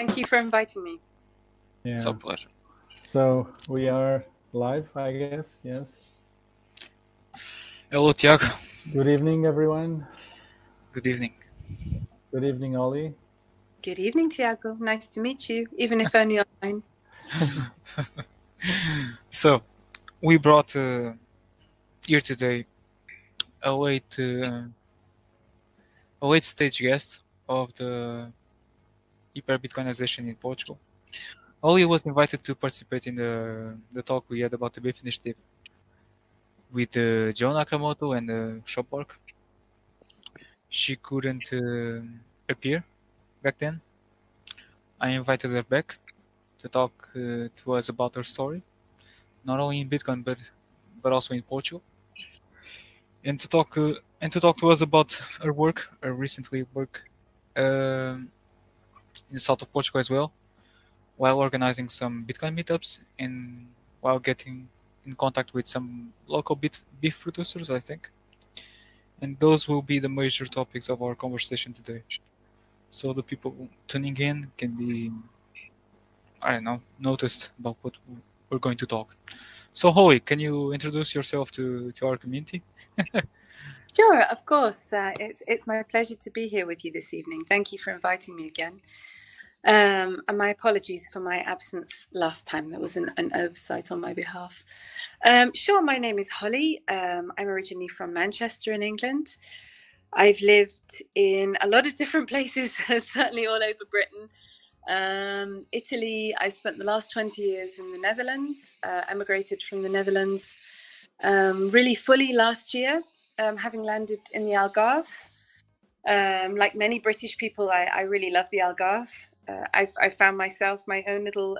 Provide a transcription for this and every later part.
Thank you for inviting me. Yeah. It's a pleasure. So we are live, I guess. Yes. Hello, Tiago. Good evening, everyone. Good evening. Good evening, Holly. Good evening, Tiago. Nice to meet you, even if only online. So, we brought uh, here today a late, uh, a late stage guest of the hyper Bitcoinization in Portugal. Holly was invited to participate in the, the talk we had about the BIF initiative with uh, Joe Nakamoto and uh, Shopwork. She couldn't uh, appear back then. I invited her back to talk uh, to us about her story, not only in Bitcoin but but also in Portugal, and to talk uh, and to talk to us about her work, her recently work um in the south of Portugal as well, while organizing some Bitcoin meetups and while getting in contact with some local beef, beef producers, I think. And those will be the major topics of our conversation today. So the people tuning in can be, I don't know, noticed about what we're going to talk. So Holly, can you introduce yourself to, to our community? Sure, of course. Uh, it's it's my pleasure to be here with you this evening. Thank you for inviting me again. Um, and my apologies for my absence last time. That was an, an oversight on my behalf. Um, sure, my name is Holly. Um, I'm originally from Manchester in England. I've lived in a lot of different places, certainly all over Britain. Um, Italy, I've spent the last 20 years in the Netherlands, uh, emigrated from the Netherlands um, really fully last year, um, having landed in the Algarve. Um, like many British people, I, I really love the Algarve. Uh, I, I found myself my own little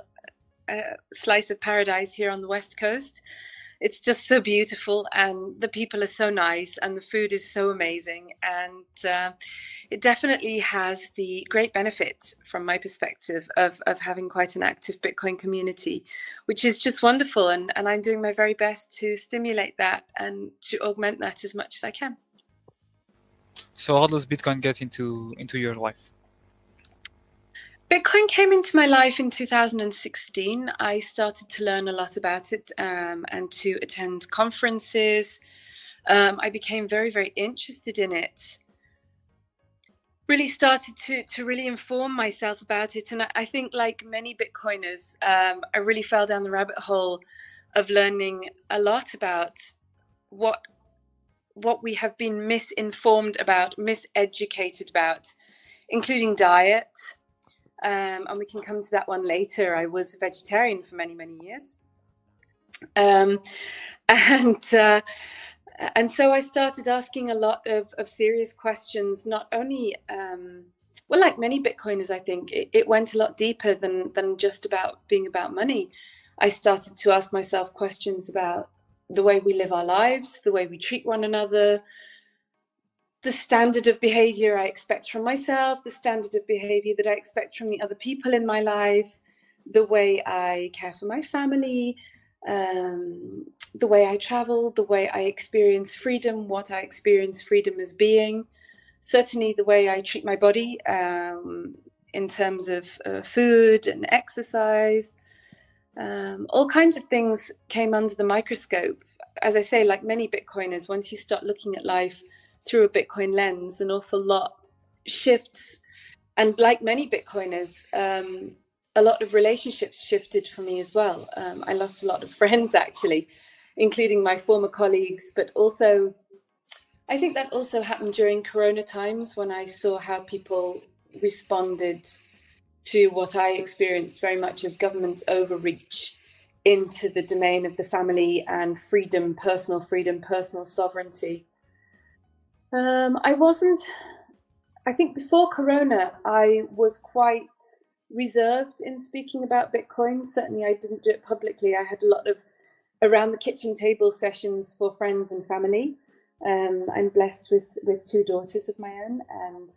uh, slice of paradise here on the west coast. It's just so beautiful, and the people are so nice, and the food is so amazing, and uh, it definitely has the great benefit, from my perspective, of of having quite an active Bitcoin community, which is just wonderful, and and I'm doing my very best to stimulate that and to augment that as much as I can. So how does Bitcoin get into into your life? Bitcoin came into my life in 2016. I started to learn a lot about it um, and to attend conferences. Um, I became very, very interested in it. Really started to to really inform myself about it, and I, I think, like many Bitcoiners, um, I really fell down the rabbit hole of learning a lot about what what we have been misinformed about, miseducated about, including diet um, and we can come to that one later. I was vegetarian for many, many years, um, and uh, and so I started asking a lot of of serious questions. Not only, um, well, like many Bitcoiners, I think it, it went a lot deeper than than just about being about money. I started to ask myself questions about the way we live our lives, the way we treat one another, the standard of behavior I expect from myself, the standard of behavior that I expect from the other people in my life, the way I care for my family, um, the way I travel, the way I experience freedom, what I experience freedom as being, certainly the way I treat my body um, in terms of uh, food and exercise. Um, all kinds of things came under the microscope. As I say, like many Bitcoiners, once you start looking at life through a Bitcoin lens, an awful lot shifts. And like many Bitcoiners, um, a lot of relationships shifted for me as well. Um, I lost a lot of friends actually, including my former colleagues, but also I think that also happened during Corona times when I saw how people responded to what I experienced very much as government overreach into the domain of the family and freedom, personal freedom, personal sovereignty. Um, I wasn't. I think before Corona, I was quite reserved in speaking about Bitcoin. Certainly, I didn't do it publicly. I had a lot of around the kitchen table sessions for friends and family. Um, I'm blessed with with two daughters of my own, and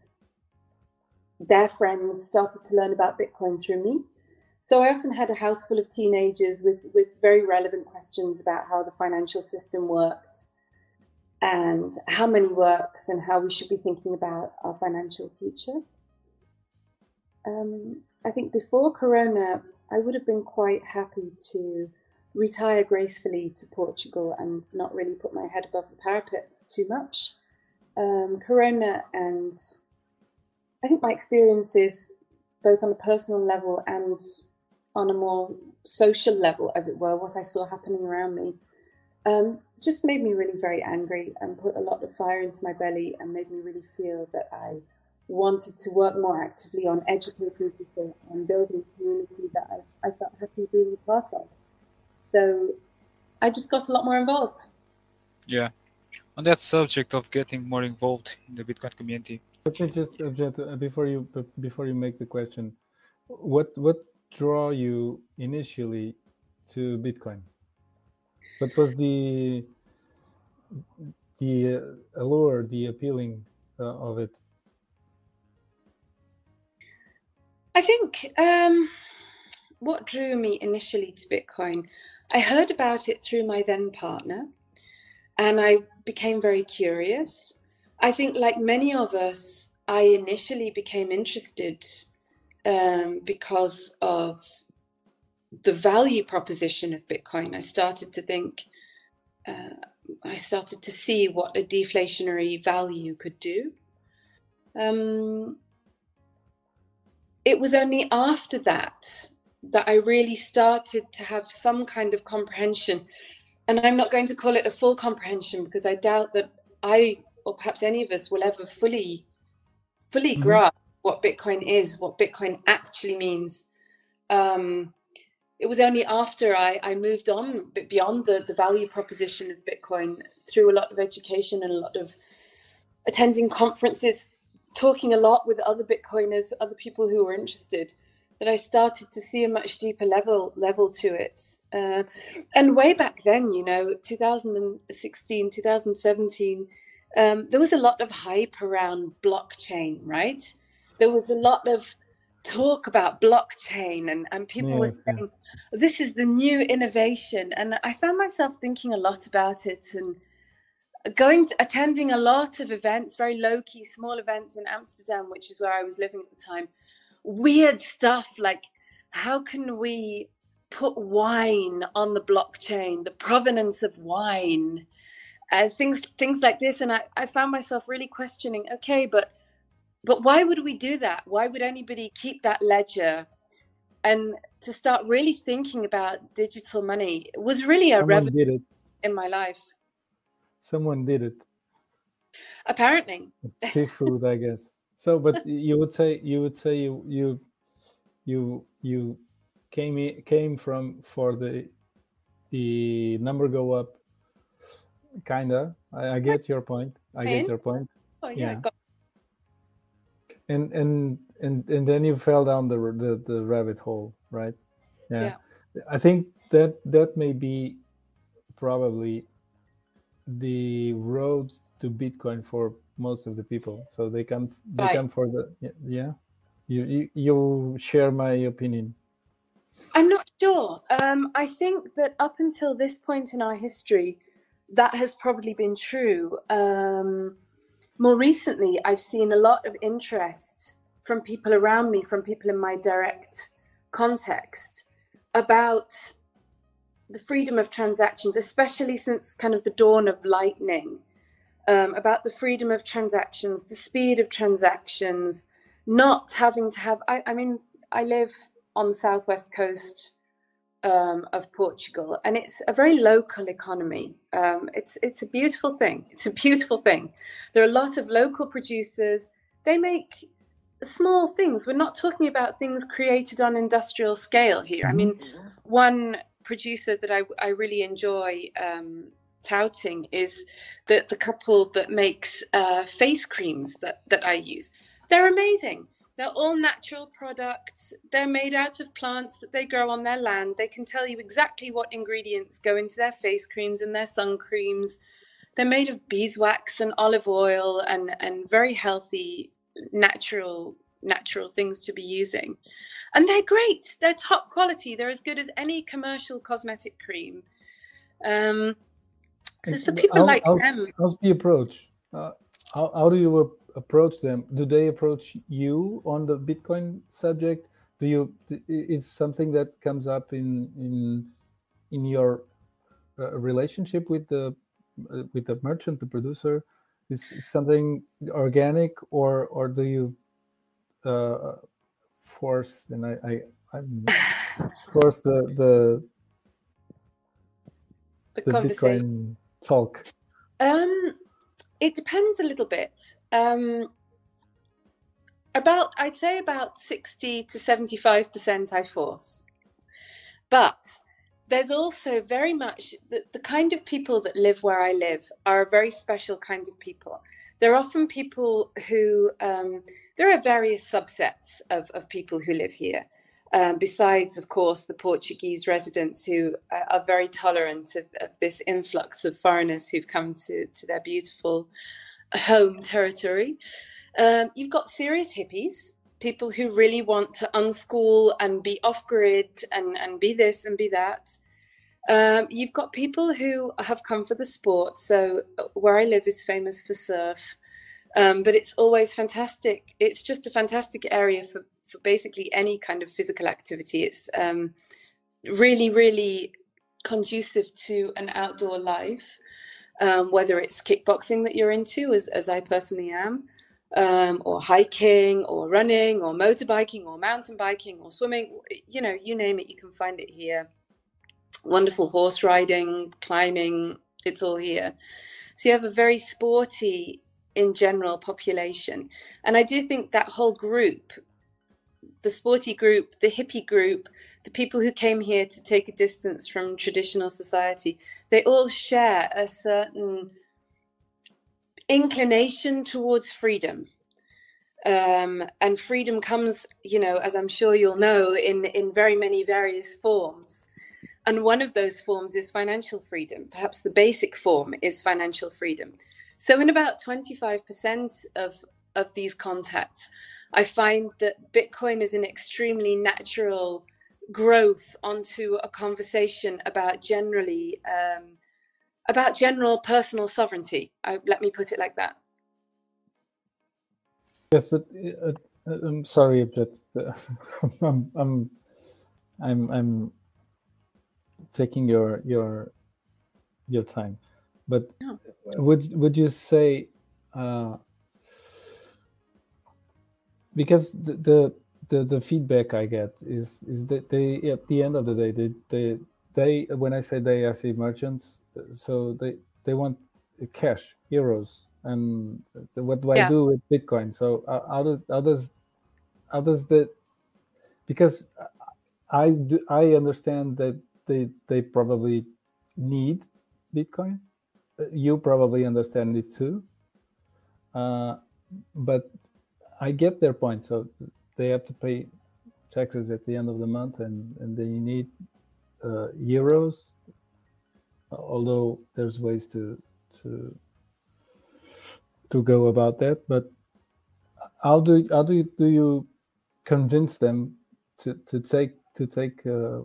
their friends started to learn about Bitcoin through me. So I often had a house full of teenagers with with very relevant questions about how the financial system worked and how money works and how we should be thinking about our financial future. um, I think before Corona, I would have been quite happy to retire gracefully to Portugal and not really put my head above the parapet too much. Um, corona and I think my experiences, both on a personal level and on a more social level, as it were, what I saw happening around me, um, just made me really very angry and put a lot of fire into my belly and made me really feel that I wanted to work more actively on educating people and building a community that I, I felt happy being a part of. So I just got a lot more involved. Yeah. On that subject of getting more involved in the Bitcoin community. Let me just object uh, before you before you make the question. What what draw you initially to Bitcoin? What was the the uh, allure, the appealing uh, of it? I think um, what drew me initially to Bitcoin I heard about it through my then partner and I became very curious. I think, like many of us, I initially became interested um, because of the value proposition of Bitcoin. I started to think, uh, I started to see what a deflationary value could do. Um, it was only after that that I really started to have some kind of comprehension. And I'm not going to call it a full comprehension because I doubt that I or perhaps any of us will ever fully fully mm-hmm. grasp what Bitcoin is, what Bitcoin actually means. Um, it was only after I, I moved on beyond the, the value proposition of Bitcoin through a lot of education and a lot of attending conferences, talking a lot with other Bitcoiners, other people who were interested, that I started to see a much deeper level level to it. Uh, and way back then, you know, 2016, 2017, um, there was a lot of hype around blockchain, right? There was a lot of talk about blockchain, and, and people yes, were saying, yes. this is the new innovation. And I found myself thinking a lot about it and going to, attending a lot of events, very low key, small events in Amsterdam, which is where I was living at the time weird stuff like how can we put wine on the blockchain, the provenance of wine, uh, things things like this. And I, I found myself really questioning, okay, but but why would we do that? Why would anybody keep that ledger? And to start really thinking about digital money was really a revolution in my life. Someone did it. Apparently. Seafood, I guess. So, but you would say you would say you you you you came came from for the the number go up, kinda. I, I get your point. I get your point. Oh yeah. yeah. And and and and then you fell down the the, the rabbit hole, right? Yeah. yeah. I think that that may be probably the road to Bitcoin for most of the people so they come they right. come for the yeah you, you you share my opinion i'm not sure um i think that up until this point in our history that has probably been true um more recently i've seen a lot of interest from people around me from people in my direct context about the freedom of transactions especially since kind of the dawn of lightning um, about the freedom of transactions, the speed of transactions, not having to have. I, I mean, I live on the southwest coast um, of Portugal, and it's a very local economy. Um, it's it's a beautiful thing. It's a beautiful thing. There are a lot of local producers. They make small things. We're not talking about things created on industrial scale here. I mean, mm-hmm. one producer that I, I really enjoy um, touting is that the couple that makes uh, face creams that, that I use. They're amazing. They're all natural products. They're made out of plants that they grow on their land. They can tell you exactly what ingredients go into their face creams and their sun creams. They're made of beeswax and olive oil and, and very healthy, natural natural things to be using. And they're great. They're top quality. They're as good as any commercial cosmetic cream. Um, it's for people how, like how, them. How's the approach? Uh, how, how do you approach them, do they approach you on the Bitcoin subject? Do you? It's something that comes up in in in your uh, relationship with the uh, with the merchant, the producer. Is something organic, or or do you uh, force? And I I I'm force the the the, the Bitcoin talk. Um, it depends a little bit. Um, about I'd say about 60 to 75% I force. But there's also very much the, the kind of people that live where I live are a very special kind of people. They're often people who um, there are various subsets of, of people who live here. Um, besides, of course, the Portuguese residents who are very tolerant of, of, this influx of foreigners who've come to, to their beautiful home territory. Um, you've got serious hippies, people who really want to unschool and be off grid and, and be this and be that. Um, you've got people who have come for the sport. So, uh, where I live is famous for surf, um, but it's always fantastic. It's just a fantastic area for for basically any kind of physical activity. It's um, really, really conducive to an outdoor life, um, whether it's kickboxing that you're into, as, as I personally am, um, or hiking, or running, or motorbiking, or mountain biking, or swimming. You know, you name it, you can find it here. Wonderful horse riding, climbing, it's all here. So you have a very sporty in general population. And I do think that whole group the sporty group, the hippie group, the people who came here to take a distance from traditional society, they all share a certain inclination towards freedom. Um, and freedom comes, you know, as I'm sure you'll know, in, in very many various forms. And one of those forms is financial freedom. Perhaps the basic form is financial freedom. So, in about 25% of, of these contacts, I find that Bitcoin is an extremely natural growth onto a conversation about generally um, about general personal sovereignty. I, let me put it like that. Yes, but uh, uh I'm sorry, but uh, I'm, I'm I'm I'm taking your your your time. But no. would would you say uh, because the, the the the feedback I get is is that they at the end of the day they they they when I say they I say merchants so they they want cash euros and what do yeah. I do with Bitcoin? So uh, how, do, how does that because I do, I understand that they they probably need Bitcoin. You probably understand it too. Uh, but I get their point. So they have to pay taxes at the end of the month, and and they need uh, euros. Although there's ways to to to go about that, but how do how do you, do you convince them to to take to take uh,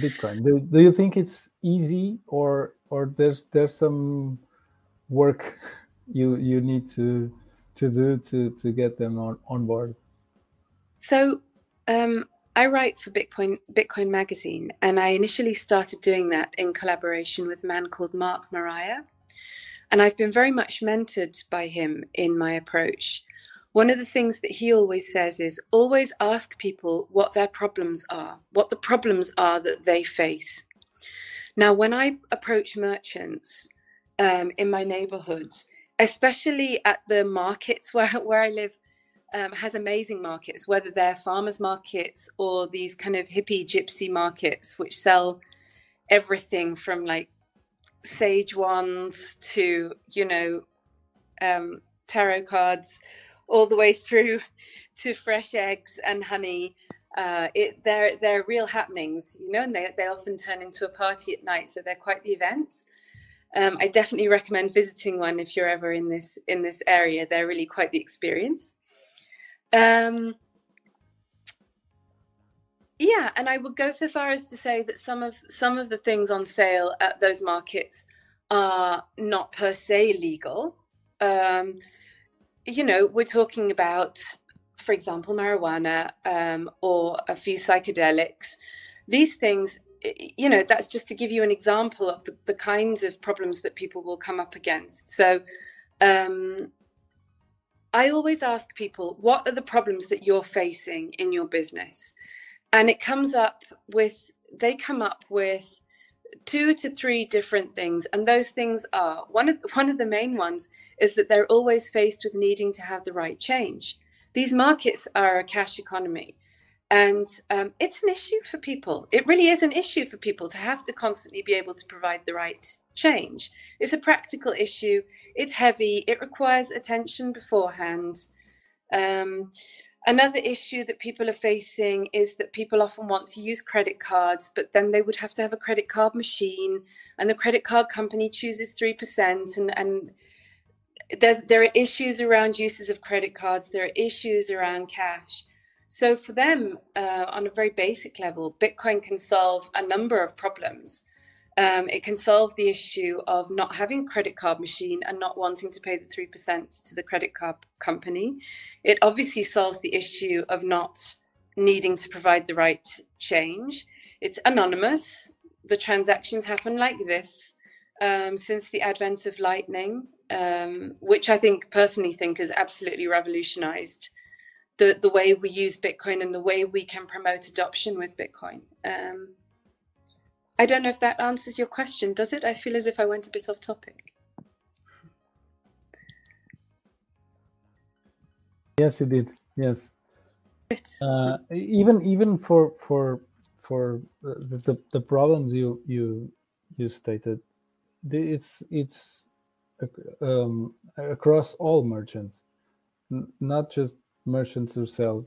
Bitcoin? Do, do you think it's easy, or or there's there's some work you you need to to do to to get them on, on board? So um, I write for Bitcoin Bitcoin Magazine, and I initially started doing that in collaboration with a man called Mark Maraia, and I've been very much mentored by him in my approach. One of the things that he always says is always ask people what their problems are, what the problems are that they face. Now, when I approach merchants um, in my neighborhood, especially at the markets where, where I live, um, has amazing markets, whether they're farmers markets or these kind of hippie gypsy markets, which sell everything from like sage wands to, you know, um, tarot cards, all the way through to fresh eggs and honey. Uh, it, they're, they're real happenings, you know, and they, they often turn into a party at night. So they're quite the events. Um, I definitely recommend visiting one if you're ever in this in this area. They're really quite the experience. Um, yeah, and I would go so far as to say that some of some of the things on sale at those markets are not per se legal. Um, you know, we're talking about, for example, marijuana um, or a few psychedelics. These things, you know, that's just to give you an example of the, the kinds of problems that people will come up against. So, um, I always ask people, what are the problems that you're facing in your business? And it comes up with, they come up with two to three different things. And those things are one of, one of the main ones is that they're always faced with needing to have the right change. These markets are a cash economy. And um, it's an issue for people. It really is an issue for people to have to constantly be able to provide the right change. It's a practical issue. It's heavy. It requires attention beforehand. Um, another issue that people are facing is that people often want to use credit cards, but then they would have to have a credit card machine, and the credit card company chooses 3%. And, and there, there are issues around uses of credit cards, there are issues around cash. So for them, uh, on a very basic level, Bitcoin can solve a number of problems. Um, it can solve the issue of not having a credit card machine and not wanting to pay the 3% to the credit card company. It obviously solves the issue of not needing to provide the right change. It's anonymous. The transactions happen like this. Um, since the advent of Lightning, um, which I think personally think has absolutely revolutionized the the way we use Bitcoin and the way we can promote adoption with Bitcoin. Um, I don't know if that answers your question, does it? I feel as if I went a bit off topic. Yes, you did. Yes. Uh, even even for for for the, the, the problems you you you stated, it's it's um, across all merchants, not just merchants who sell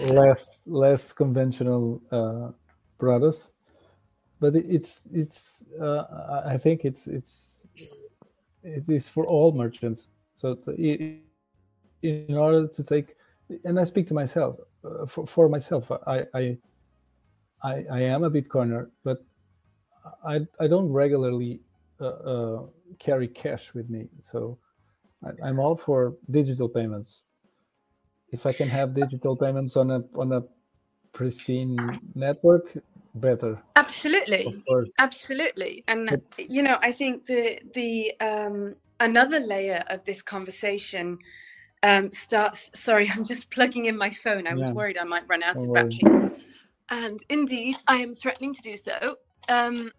less less conventional uh, products. But it's it's uh, i think it's it's it is for all merchants. So it, in order to take and i speak to myself uh, for, for myself I, I i am a bitcoiner but i i don't regularly uh, uh carry cash with me. So I, am all for digital payments. If I can have digital payments on a on a pristine network, better. Absolutely, absolutely, and but, you know, I think the the um, another layer of this conversation um, starts. Sorry, I'm just plugging in my phone. I was yeah. worried I might run out of battery, and indeed, I am threatening to do so. Um,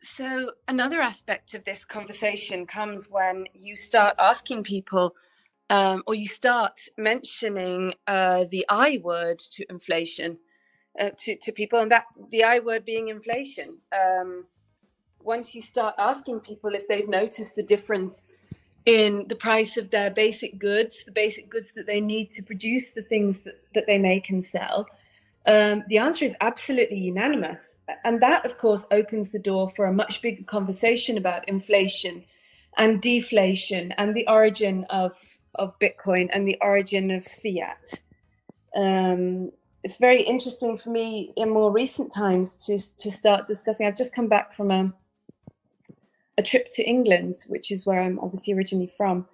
so, another aspect of this conversation comes when you start asking people um, or you start mentioning uh, the I word to inflation uh, to, to people, and that the I word being inflation. Um, once you start asking people if they've noticed a difference in the price of their basic goods, the basic goods that they need to produce the things that, that they make and sell, um, the answer is absolutely unanimous. And that, of course, opens the door for a much bigger conversation about inflation and deflation and the origin of, of Bitcoin and the origin of fiat. Um, it's very interesting for me in more recent times to, to start discussing. I've just come back from a, a trip to England, which is where I'm obviously originally from.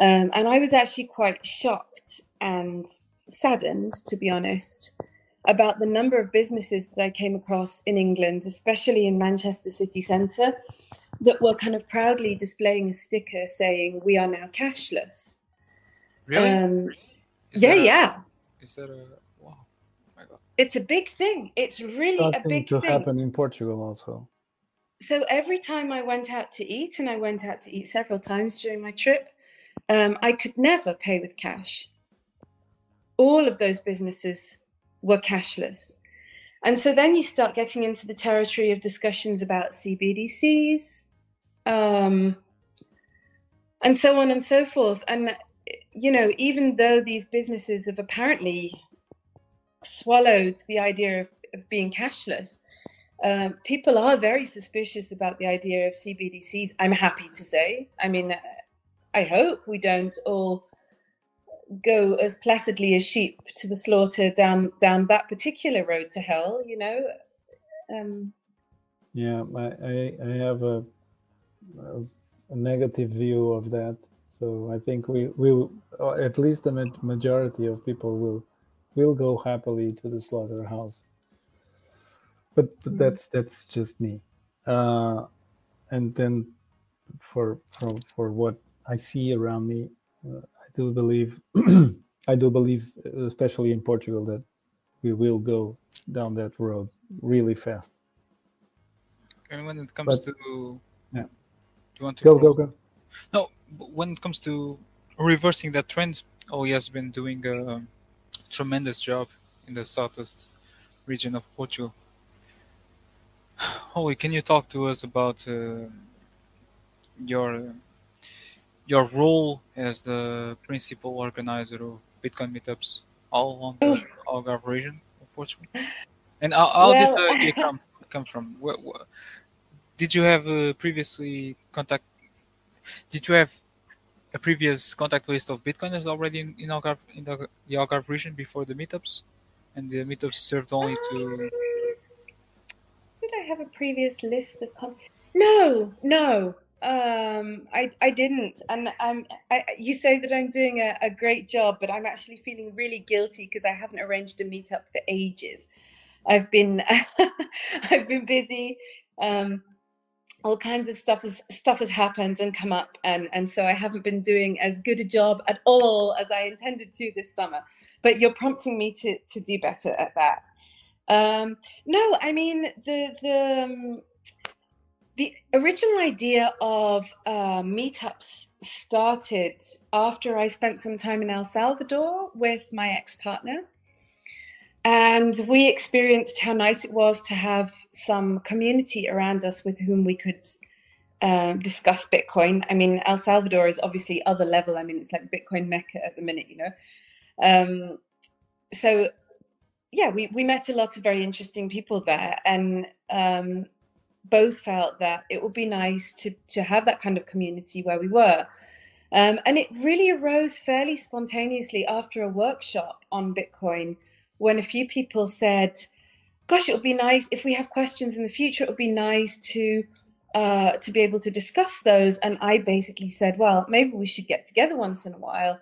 Um, and I was actually quite shocked and saddened, to be honest, about the number of businesses that I came across in England, especially in Manchester city centre, that were kind of proudly displaying a sticker saying, We are now cashless. Really? Um, yeah, a, yeah. Is that a wow? My God. It's a big thing. It's really Starting a big to thing. happen in Portugal also. So every time I went out to eat, and I went out to eat several times during my trip, um, I could never pay with cash. All of those businesses were cashless. And so then you start getting into the territory of discussions about CBDCs, um, and so on and so forth. And, you know, even though these businesses have apparently swallowed the idea of, of being cashless, um, people are very suspicious about the idea of CBDCs. I'm happy to say. I mean, I hope we don't all go as placidly as sheep to the slaughter down down that particular road to hell you know um yeah i i, I have a a negative view of that. So I think we will, at least the majority of people will will go happily to the slaughterhouse. But, but mm. that's that's just me. Uh, and then for for for what I see around me, uh, do believe I do believe, especially in Portugal, that we will go down that road really fast. And when it comes but, to yeah, do you want to go go go? No, when it comes to reversing that trend, oh, he has been doing a tremendous job in the southeast region of Portugal. Holly, can you talk to us about uh, your your role as the principal organizer of Bitcoin meetups all on the mm. Algarve region of Portugal? And how, how uh, well, did the idea come, come from? Where, where, did you have uh, previously contact? Did you have a previous contact list of Bitcoiners already in, in Algarve in the, the Algarve region before the meetups, and the meetups served only to um, Did I have a previous list of con- No, no. Um, I I didn't, and I'm. I, you say that I'm doing a, a great job, but I'm actually feeling really guilty because I haven't arranged a meetup for ages. I've been I've been busy. Um, all kinds of stuff has stuff has happened and come up, and and so I haven't been doing as good a job at all as I intended to this summer. But you're prompting me to to do better at that. Um, no, I mean the the um, the original idea of uh, meetups started after I spent some time in El Salvador with my ex partner. And we experienced how nice it was to have some community around us with whom we could um, discuss Bitcoin. I mean, El Salvador is obviously other level. I mean, it's like Bitcoin Mecca at the minute, you know. Um, so yeah, we, we met a lot of very interesting people there and um, both felt that it would be nice to, to have that kind of community where we were. Um, and it really arose fairly spontaneously after a workshop on Bitcoin when a few people said, gosh, it would be nice if we have questions in the future, it would be nice to uh, to be able to discuss those. And I basically said, well, maybe we should get together once in a while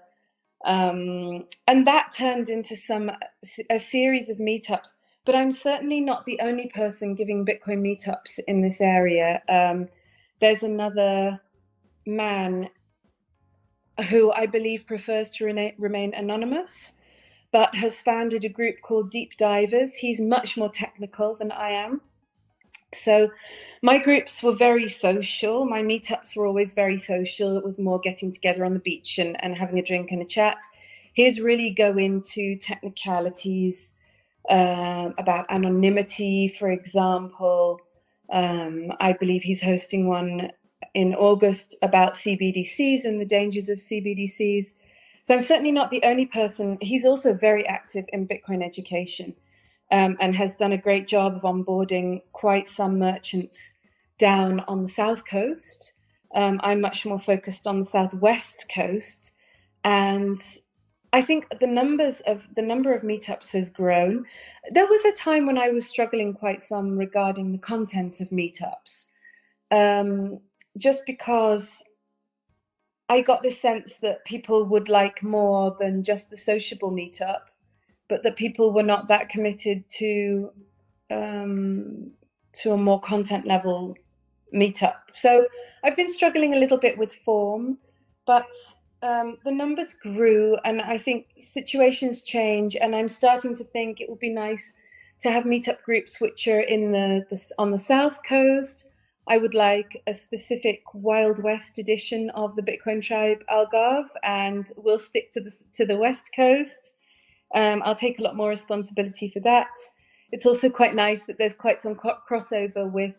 um, and that turned into some a series of meetups. But I'm certainly not the only person giving Bitcoin meetups in this area. Um, there's another man who I believe prefers to rena- remain anonymous, but has founded a group called Deep Divers. He's much more technical than I am. So my groups were very social. My meetups were always very social. It was more getting together on the beach and, and having a drink and a chat. His really go into technicalities um, about anonymity, for example. Um, I believe he's hosting one in August about CBDCs and the dangers of CBDCs. So I'm certainly not the only person. He's also very active in Bitcoin education um, and has done a great job of onboarding quite some merchants down on the south coast. Um, I'm much more focused on the southwest coast, and I think the numbers of the number of meetups has grown. There was a time when I was struggling quite some regarding the content of meetups, um, just because I got the sense that people would like more than just a sociable meetup but that people were not that committed to um, to a more content level meetup. So I've been struggling a little bit with form, but um, the numbers grew, and I think situations change, and I'm starting to think it would be nice to have meetup groups which are in the, the on the south coast. I would like a specific Wild West edition of the Bitcoin Tribe Algarve, and we'll stick to the to the West Coast. Um, I'll take a lot more responsibility for that. It's also quite nice that there's quite some crossover with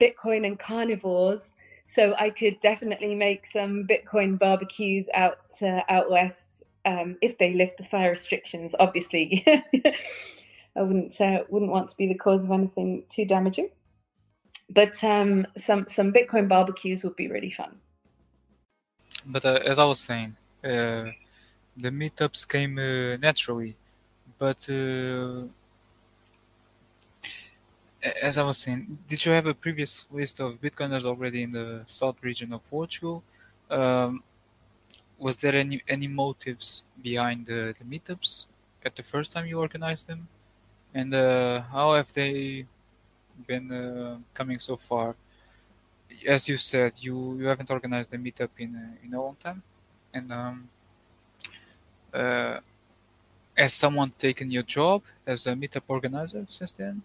Bitcoin and carnivores. So I could definitely make some Bitcoin barbecues out uh, out west um, if they lift the fire restrictions. Obviously, I wouldn't uh, wouldn't want to be the cause of anything too damaging. But um, some some Bitcoin barbecues would be really fun. But uh, as I was saying, uh, the meetups came uh, naturally, but uh, as I was saying, did you have a previous list of Bitcoiners already in the south region of Portugal? Um, was there any any motives behind the, the meetups at the first time you organized them, and uh, how have they been uh, coming so far? As you said, you, you haven't organized a meetup in uh, in a long time, and um, uh, has someone taken your job as a meetup organizer since then?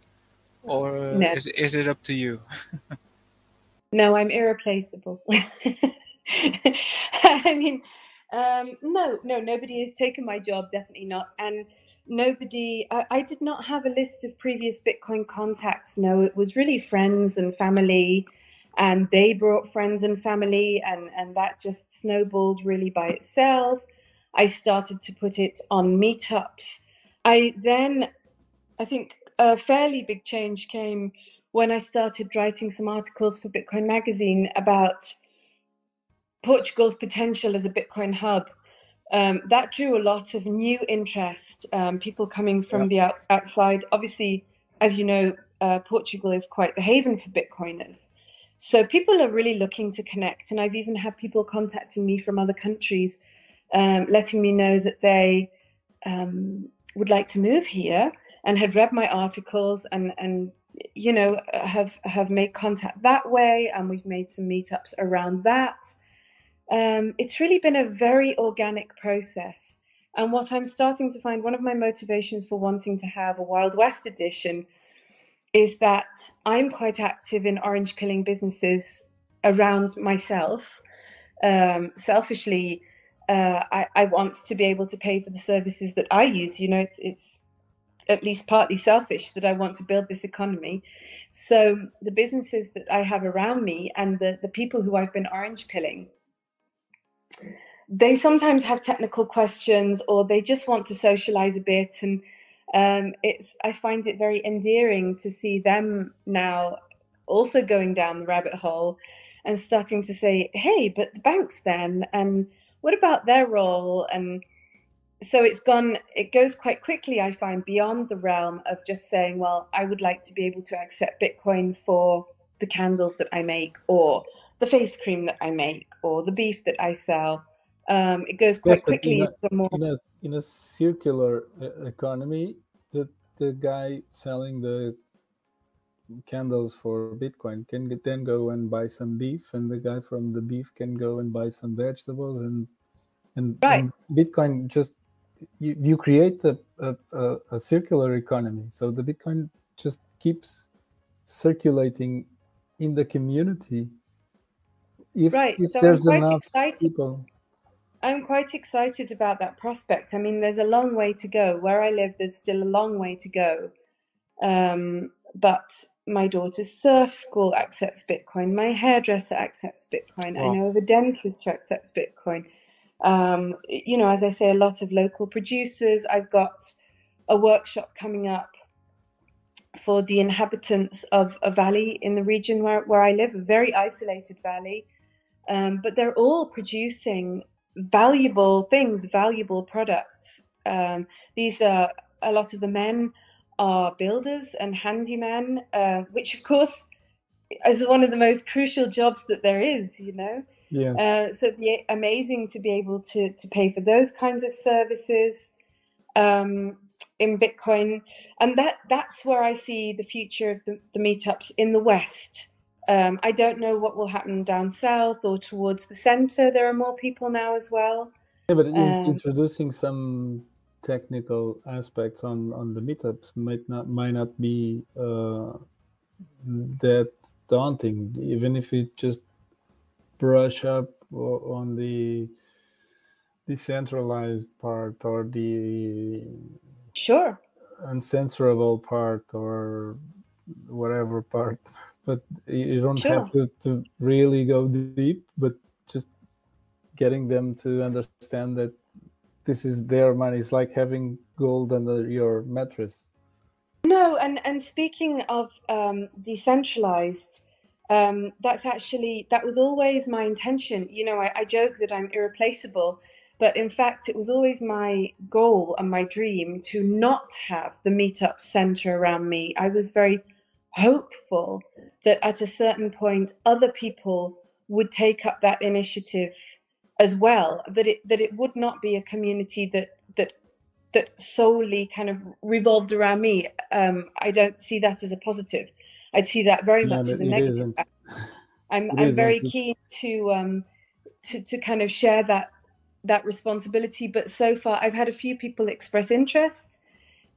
Or no. is is it up to you? no, I'm irreplaceable. I mean, um, no, no, nobody has taken my job. Definitely not, and nobody. I, I, did not have a list of previous Bitcoin contacts. No, it was really friends and family, and they brought friends and family, and and that just snowballed really by itself. I started to put it on meetups. I then, I think a fairly big change came when I started writing some articles for Bitcoin Magazine about Portugal's potential as a Bitcoin hub. Um, that drew a lot of new interest, um, people coming from yeah. the out- outside. Obviously, as you know, uh, Portugal is quite the haven for Bitcoiners. So people are really looking to connect. And I've even had people contacting me from other countries, um, letting me know that they um, would like to move here and had read my articles and and you know have have made contact that way and we've made some meetups around that. Um, it's really been a very organic process. And what i'm starting to find one of my motivations for wanting to have a wild west edition is that i'm quite active in orange pilling businesses around myself. Um, selfishly uh, I, I want to be able to pay for the services that I use. You know, it's it's at least partly selfish that I want to build this economy. So the businesses that I have around me and the, the people who I've been orange pilling, they sometimes have technical questions or they just want to socialize a bit. And um, it's I find it very endearing to see them now also going down the rabbit hole and starting to say, hey, but the banks then, and what about their role? And so it's gone it goes quite quickly i find beyond the realm of just saying well i would like to be able to accept bitcoin for the candles that i make or the face cream that i make or the beef that i sell um, it goes quite yes, quickly in a, more... in a, in a circular uh, economy the the guy selling the candles for bitcoin can get, then go and buy some beef and the guy from the beef can go and buy some vegetables and and, right. and bitcoin just you, you create a, a, a, circular economy. So the Bitcoin just keeps circulating in the community. If, right. if so there's enough excited. people. I'm quite excited about that prospect. I mean, there's a long way to go. Where I live, there's still a long way to go. Um, but my daughter's surf school accepts Bitcoin. My hairdresser accepts Bitcoin. Wow. I know of a dentist who accepts Bitcoin. Um, you know, as I say, a lot of local producers. I've got a workshop coming up for the inhabitants of a valley in the region where, where I live, a very isolated valley. Um, but they're all producing valuable things, valuable products. Um, these are a lot of the men are builders and handymen, uh, which of course is one of the most crucial jobs that there is, you know. Yeah. Uh, so it'd be amazing to be able to to pay for those kinds of services um, in Bitcoin, and that that's where I see the future of the, the meetups in the West. Um, I don't know what will happen down south or towards the center. There are more people now as well. Yeah, but um, introducing some technical aspects on on the meetups might not might not be uh, that daunting, even if it just brush up on the decentralized part or the sure. uncensorable part or whatever part. But you don't sure. have to, to really go deep but just getting them to understand that this is their money. It's like having gold under your mattress. No and and speaking of um, decentralized um, that's actually that was always my intention. You know I, I joke that i'm irreplaceable but in fact it was always my goal and my dream to not have the meetup center around me. I was very hopeful that at a certain point other people would take up that initiative as well that it that it would not be a community that that that solely kind of revolved around me. Um, i don't see that as a positive i'd see that very much as a negative i'm it i'm very keen to um to to kind of share that that responsibility but so far i've had a few people express interest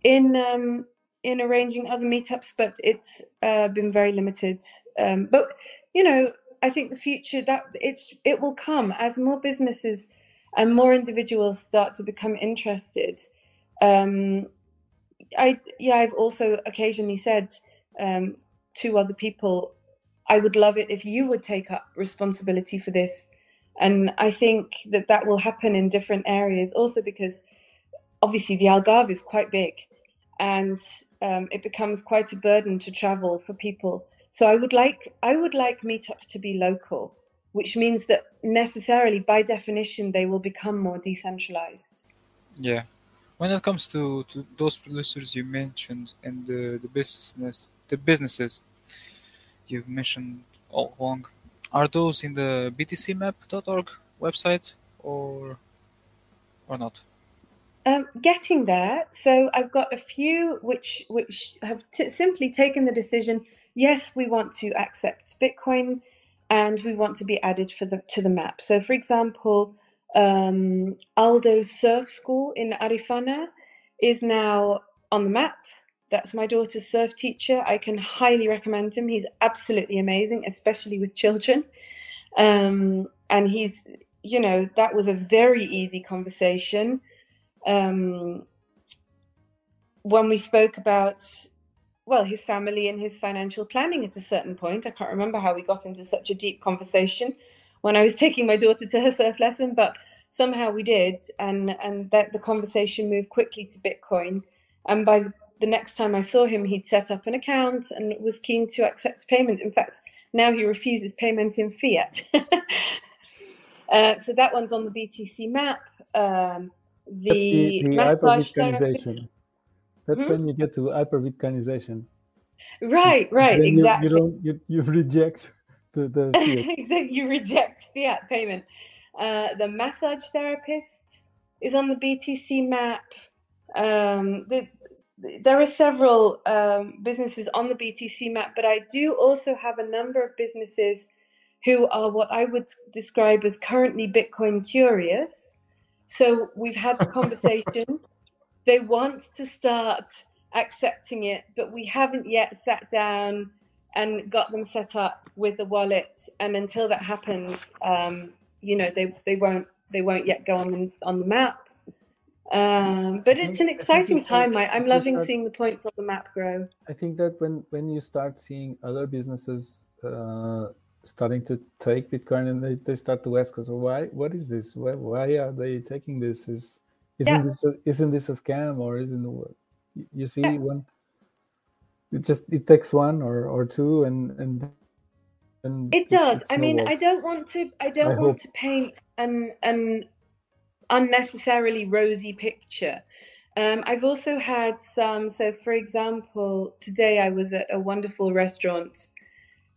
in um in arranging other meetups, but it's uh, been very limited. Um, but you know, I think the future that it's it will come as more businesses and more individuals start to become interested. Um, I yeah, I've also occasionally said um, to other people, I would love it if you would take up responsibility for this, and I think that that will happen in different areas. Also because obviously the Algarve is quite big and um, it becomes quite a burden to travel for people. So I would like I would like meetups to be local, which means that necessarily by definition they will become more decentralized. Yeah, when it comes to, to those producers you mentioned and the, the business the businesses you've mentioned all along, are those in the btcmap.org website or or not? Um, getting there. So I've got a few which which have t- simply taken the decision. Yes, we want to accept Bitcoin, and we want to be added for the to the map. So, for example, um, surf school in Arifana is now on the map. That's my daughter's surf teacher. I can highly recommend him. He's absolutely amazing, especially with children. Um, and he's, you know, that was a very easy conversation um, when we spoke about well his family and his financial planning at a certain point i can't remember how we got into such a deep conversation when i was taking my daughter to her surf lesson but somehow we did and and that the conversation moved quickly to bitcoin and by the next time i saw him he'd set up an account and was keen to accept payment in fact now he refuses payment in fiat uh, so that one's on the btc map um, the, the, the hyper-Bitcoinization. That's hmm? when you get to hyper-Bitcoinization. Right, right, then exactly. You, you, don't you, you reject the, the exactly you reject fiat payment. Uh, the massage therapist is on the BTC map. Um, the, there are several um, businesses on the BTC map, but I do also have a number of businesses who are what I would describe as currently Bitcoin curious so we've had the conversation. they want to start accepting it, but we haven't yet sat down and got them set up with the wallet. And until that happens, um, you know, they, they won't they won't yet go on the, on the map. Um, but it's an exciting time. I, I'm loving start, seeing the points on the map grow. I think that when when you start seeing other businesses uh, starting to take Bitcoin and they, they start to ask us, why, what is this? Why, why are they taking this? Is, isn't yeah. this, a, isn't this a scam or isn't it, you see yeah. one, it just, it takes one or, or two and, and, and it does. I mean, I don't want to, I don't I want hope. to paint an, an unnecessarily rosy picture. Um, I've also had some, so for example, today I was at a wonderful restaurant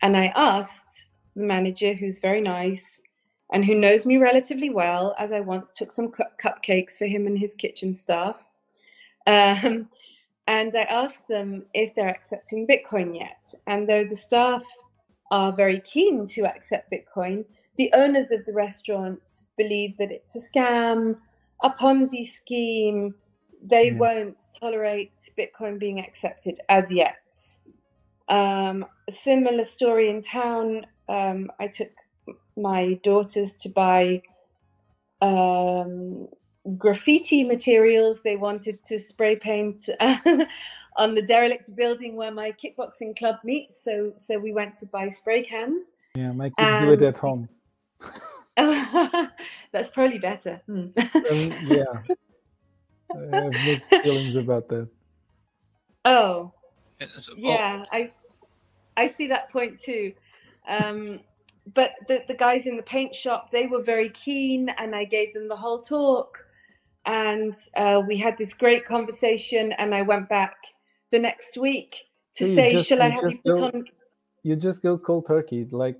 and I asked the manager, who's very nice and who knows me relatively well, as I once took some cu- cupcakes for him and his kitchen staff. Um, and I asked them if they're accepting Bitcoin yet. And though the staff are very keen to accept Bitcoin, the owners of the restaurants believe that it's a scam, a Ponzi scheme. They yeah. won't tolerate Bitcoin being accepted as yet. Um, a similar story in town um, I took my daughters to buy um, graffiti materials. They wanted to spray paint on the derelict building where my kickboxing club meets. So, so we went to buy spray cans. Yeah, my kids and... do it at home. That's probably better. Hmm. um, yeah, I have mixed feelings about that. Oh, yeah, I I see that point too. Um, but the, the guys in the paint shop, they were very keen, and I gave them the whole talk. And uh, we had this great conversation, and I went back the next week to say, just, "Shall I have you put go, on?" You just go cold turkey. Like,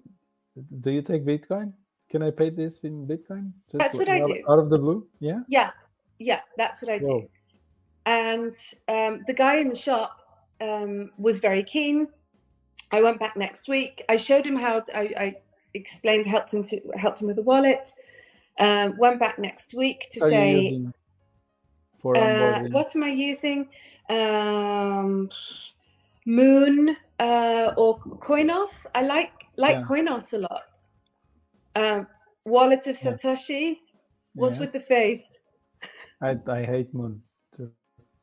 do you take Bitcoin? Can I pay this in Bitcoin? Just that's what I do. Out of the blue, yeah. Yeah, yeah, that's what I Whoa. do. And um, the guy in the shop um, was very keen. I went back next week. I showed him how I, I explained, helped him to helped him with the wallet. Um, went back next week to say, for uh, what am I using? Um, Muun uh, or Coinos. I like like yeah. Coinos a lot. Um, wallet of Satoshi. What's yes. with the face? I I hate Muun. Just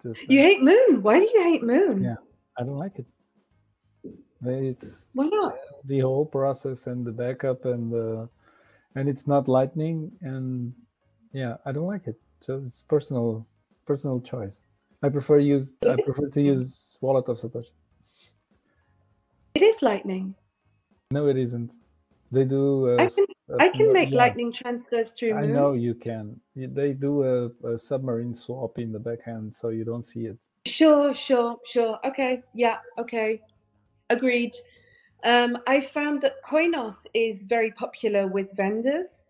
just. You hate Muun. Why do you hate Muun? Yeah, I don't like it. It's why not? The whole process and the backup and the and it's not lightning and yeah, I don't like it. So it's personal personal choice. I prefer use it I prefer to use wallet of Satoshi. It is lightning. No, it isn't. They do. Uh, I can uh, I can make yeah. lightning transfers through. I know you can. They do a, a submarine swap in the backend, so you don't see it. Sure, sure, sure. Okay, yeah, okay. Agreed. Um, I found that Coinos is very popular with vendors.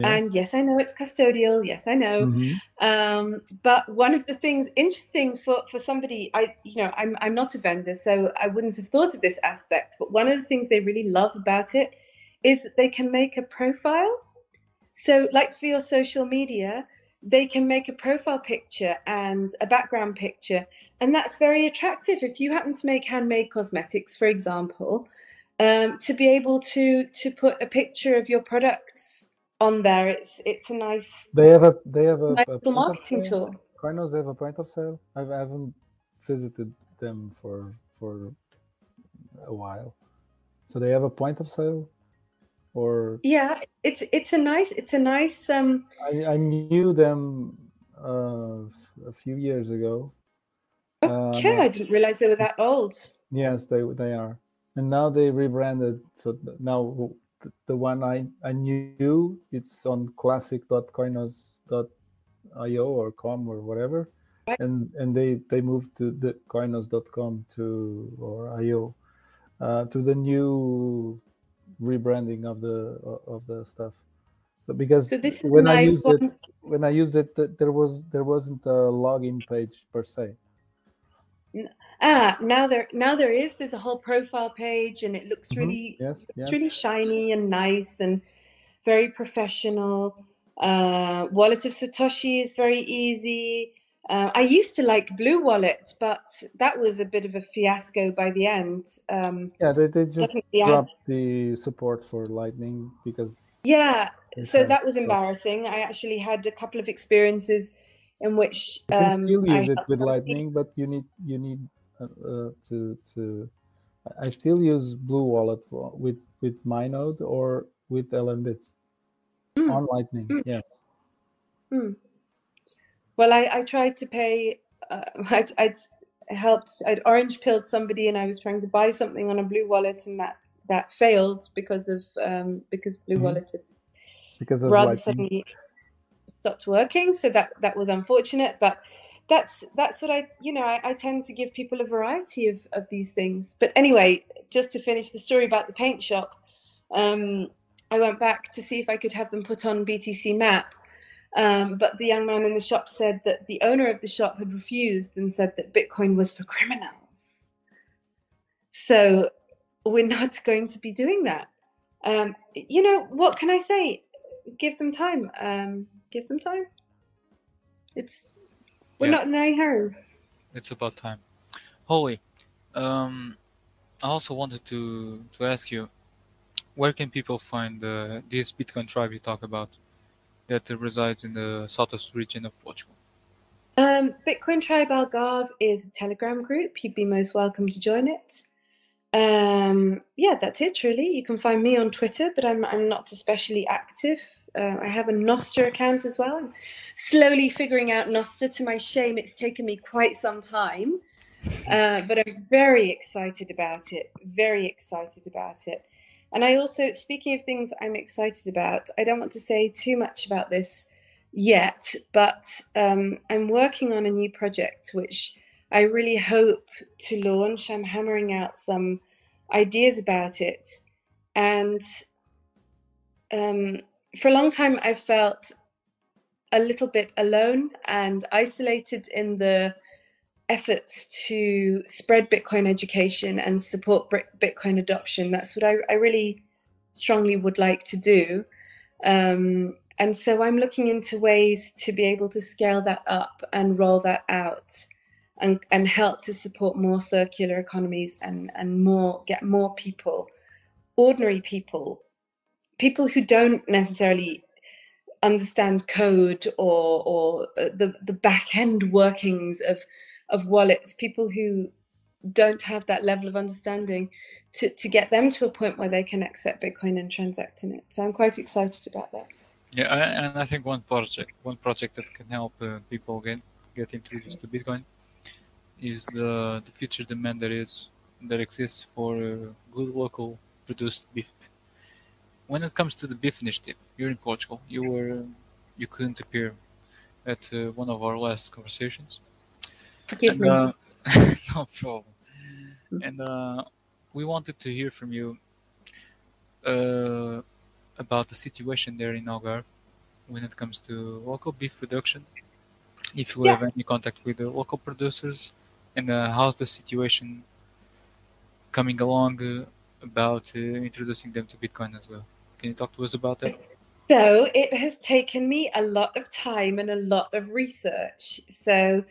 Yes. And yes, I know it's custodial. Yes, I know. Mm-hmm. Um, but one of the things interesting for, for somebody, I you know, I'm I'm not a vendor, so I wouldn't have thought of this aspect. But one of the things they really love about it is that they can make a profile. So, like for your social media, they can make a profile picture and a background picture, and that's very attractive if you happen to make handmade cosmetics for example um, to be able to to put a picture of your products on there it's it's a nice they have a they have a, nice a marketing tool. They have a point of sale. I've, I haven't visited them for for a while. So they have a point of sale or? Yeah it's it's a nice it's a nice um i, I knew them uh, a few years ago. Okay, um, I didn't realize they were that old. Yes, they they are, and now they rebranded. So now the one I I knew it's on classic.coinos.io or com or whatever, and and they they moved to the coinos.com to or io uh, to the new rebranding of the of the stuff. So because so when nice I used one. it when I used it there was there wasn't a login page per se ah now there now there is there's a whole profile page and it looks mm-hmm. really yes, yes. really shiny and nice and very professional. Uh, wallet of satoshi is very easy. Uh, i used to like blue wallet but that was a bit of a fiasco by the end. Um, yeah they, they just dropped the support for lightning because yeah so that was embarrassing. I actually had a couple of experiences in which you can um, still use I it with lightning but you need you need uh, uh, to to i still use blue wallet with with my node or with LNbit mm. on lightning mm. yes mm. well i i tried to pay uh, I'd, I'd helped i'd orange pilled somebody and i was trying to buy something on a blue wallet and that that failed because of um because blue mm-hmm. wallet had because of rather lightning. suddenly stopped working. So that that was unfortunate, but that's that's what I you know I, I, tend to give people a variety of of these things. But anyway, just to finish the story about the paint shop, um, I went back to see if I could have them put on BTC Map. Um, but the young man in the shop said that the owner of the shop had refused and said that Bitcoin was for criminals. So we're not going to be doing that. Um, you know, what can I say? Give them time. Give them time. It's we're yeah. not in any hurry. It's about time. Holly, um, I also wanted to to ask you, where can people find uh, this Bitcoin tribe you talk about that resides in the southwest region of Portugal? Um, Bitcoin Tribe Algarve is a Telegram group. You'd be most welcome to join it. Um, yeah, that's it really. You can find me on Twitter, but I'm I'm not especially active. Uh, I have a Nostr account as well. I'm slowly figuring out Nostr. To my shame, it's taken me quite some time, uh, but I'm very excited about it. Very excited about it. And I also, speaking of things I'm excited about, I don't want to say too much about this yet, but um, I'm working on a new project which I really hope to launch. I'm hammering out some ideas about it. And um, for a long time, I felt a little bit alone and isolated in the efforts to spread Bitcoin education and support Bitcoin adoption. That's what I, I really strongly would like to do. Um, and so I'm looking into ways to be able to scale that up and roll that out and, and help to support more circular economies and, and more get more people, ordinary people, people who don't necessarily understand code or or uh, the the back end workings of of wallets, people who don't have that level of understanding to, to get them to a point where they can accept Bitcoin and transact in it. So I'm quite excited about that. Yeah, and I think one project, one project that can help uh, people get get introduced to Bitcoin is the the future demand that is that exists for uh, good local produced beef. When it comes to the beef initiative, you're in Portugal. You were you couldn't appear at uh, one of our last conversations. Forgive and, me. Uh, no problem. And uh, we wanted to hear from you uh, about the situation there in Algarve when it comes to local beef production. If you yeah. have any contact with the local producers, and uh, how's the situation coming along uh, about uh, introducing them to Bitcoin as well? Can you talk to us about that? So it has taken me a lot of time and a lot of research. So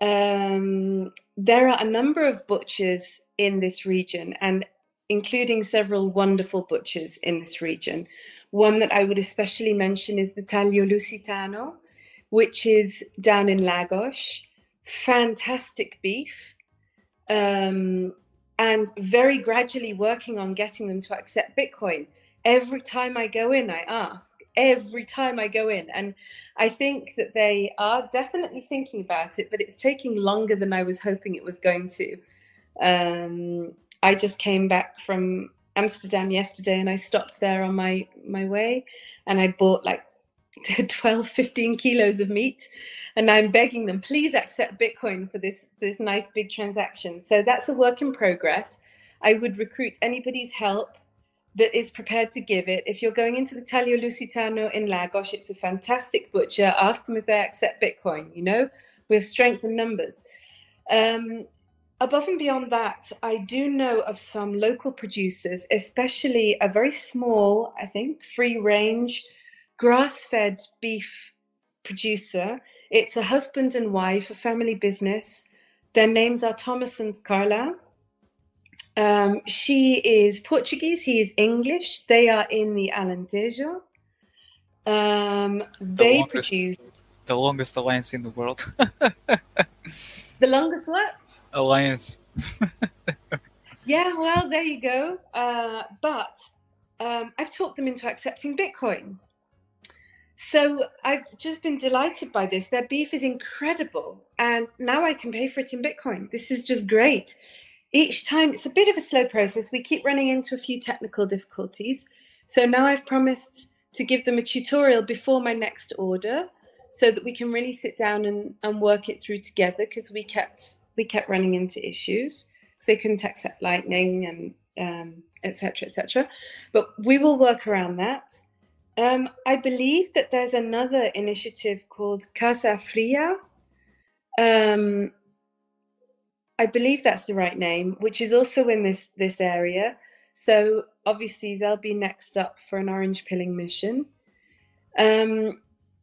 um, there are a number of butchers in this region, and including several wonderful butchers in this region. One that I would especially mention is the Talho Lusitano, which is down in Lagos. Fantastic beef, um, and very gradually working on getting them to accept Bitcoin. Every time I go in, I ask. Every time I go in, and I think that they are definitely thinking about it, but it's taking longer than I was hoping it was going to. Um, I just came back from Amsterdam yesterday and I stopped there on my, my way and I bought like 12, 15 kilos of meat. And I'm begging them, please accept Bitcoin for this, this nice big transaction. So that's a work in progress. I would recruit anybody's help that is prepared to give it. If you're going into the Talho Lusitano in Lagos, it's a fantastic butcher. Ask them if they accept Bitcoin. You know, we have strength in numbers. Um, above and beyond that, I do know of some local producers, especially a very small, I think, free range, grass fed beef producer. It's a husband and wife, a family business. Their names are Thomas and Carla. Um, she is Portuguese, he is English. They are in the Alentejo. Um, they longest, produce the longest alliance in the world. the longest what? Alliance. yeah, well, there you go. Uh, but um, I've talked them into accepting Bitcoin. So I've just been delighted by this. Their beef is incredible. And now I can pay for it in Bitcoin. This is just great each time it's a bit of a slow process. We keep running into a few technical difficulties. So now I've promised to give them a tutorial before my next order so that we can really sit down and, and work it through together because we kept we kept running into issues because they couldn't accept lightning and um, etc etc but we will work around that um, i believe that there's another initiative called casa fria um, I believe that's the right name, which is also in this this area. So obviously they'll be next up for an orange pilling mission. Um,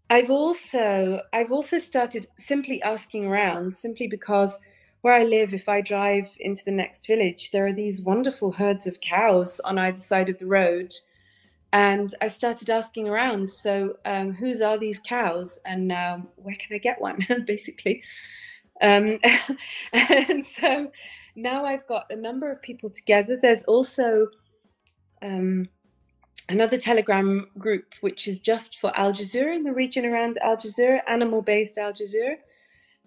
I've also I've also started simply asking around, simply because where I live, if I drive into the next village, there are these wonderful herds of cows on either side of the road. And I started asking around, so um, whose are these cows, and um, where can I get one, basically. Um, and so now I've got a number of people together. There's also um, another Telegram group which is just for Aljezur in the region around Aljezur, animal based Aljezur.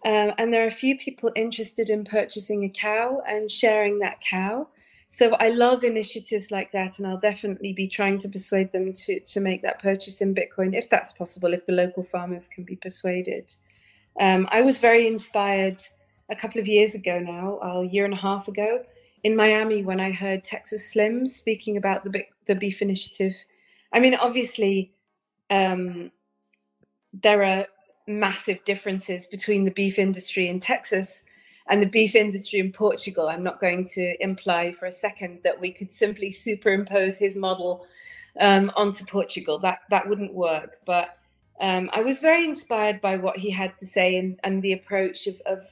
Um, and there are a few people interested in purchasing a cow and sharing that cow. So I love initiatives like that, and I'll definitely be trying to persuade them to, to make that purchase in Bitcoin if that's possible, if the local farmers can be persuaded. Um, I was very inspired a couple of years ago now, a year and a half ago, in Miami when I heard Texas Slim speaking about the the beef initiative. I mean, obviously, um, there are massive differences between the beef industry in Texas and the beef industry in Portugal. I'm not going to imply for a second that we could simply superimpose his model um, onto Portugal. That that wouldn't work. But um, I was very inspired by what he had to say and, and the approach of, of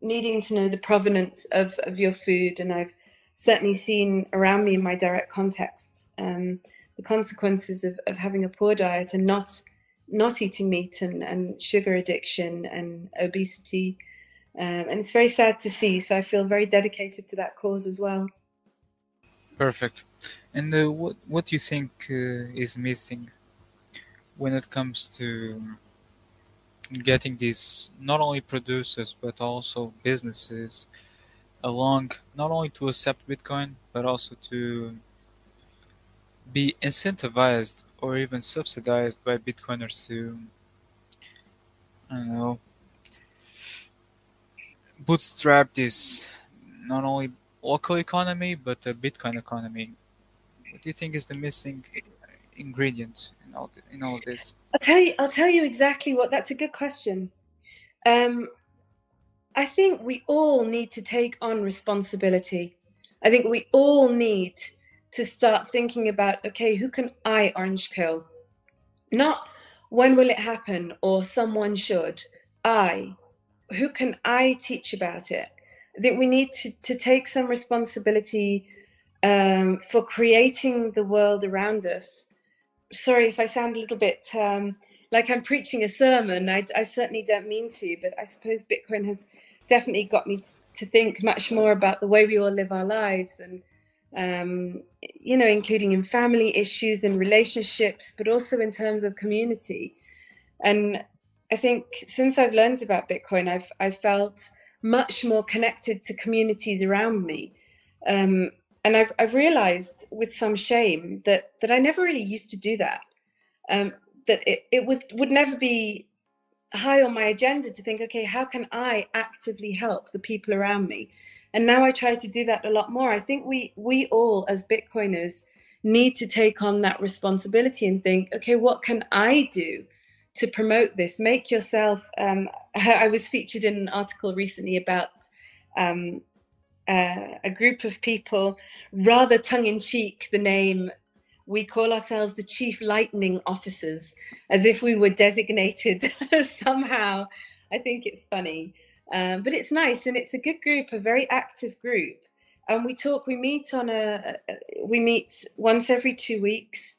needing to know the provenance of, of your food. And I've certainly seen around me in my direct contexts um, the consequences of, of having a poor diet and not not eating meat and, and sugar addiction and obesity. Um, and it's very sad to see. So I feel very dedicated to that cause as well. Perfect. And uh, what what do you think uh, is missing when it comes to getting these not only producers but also businesses along not only to accept Bitcoin but also to be incentivized or even subsidized by Bitcoiners to I don't know bootstrap this not only local economy but the Bitcoin economy. What do you think is the missing ingredient in all in all this? I'll tell you. I'll tell you exactly what. That's a good question. Um, I think we all need to take on responsibility. I think we all need to start thinking about okay, who can I orange pill? Not when will it happen or someone should. I. Who can I teach about it? Think we need to, to take some responsibility um, for creating the world around us. Sorry if I sound a little bit um, like I'm preaching a sermon. I, I, certainly don't mean to, but I suppose Bitcoin has definitely got me to think much more about the way we all live our lives and, um, you know, including in family issues and relationships, but also in terms of community. And I think since I've learned about Bitcoin, I've, I've felt much more connected to communities around me. Um, and I've, I've realized with some shame that, that I never really used to do that. Um, that it, it was would never be high on my agenda to think, okay, how can I actively help the people around me? And now I try to do that a lot more. I think we we all as Bitcoiners need to take on that responsibility and think, okay, what can I do to promote this. Make yourself. Um, I was featured in an article recently about um, uh, a group of people, rather tongue in cheek, the name. We call ourselves the Chief Lightning Officers, as if we were designated somehow. I think it's funny, um, but it's nice and it's a good group, a very active group. And we talk. We meet on a. We meet once every two weeks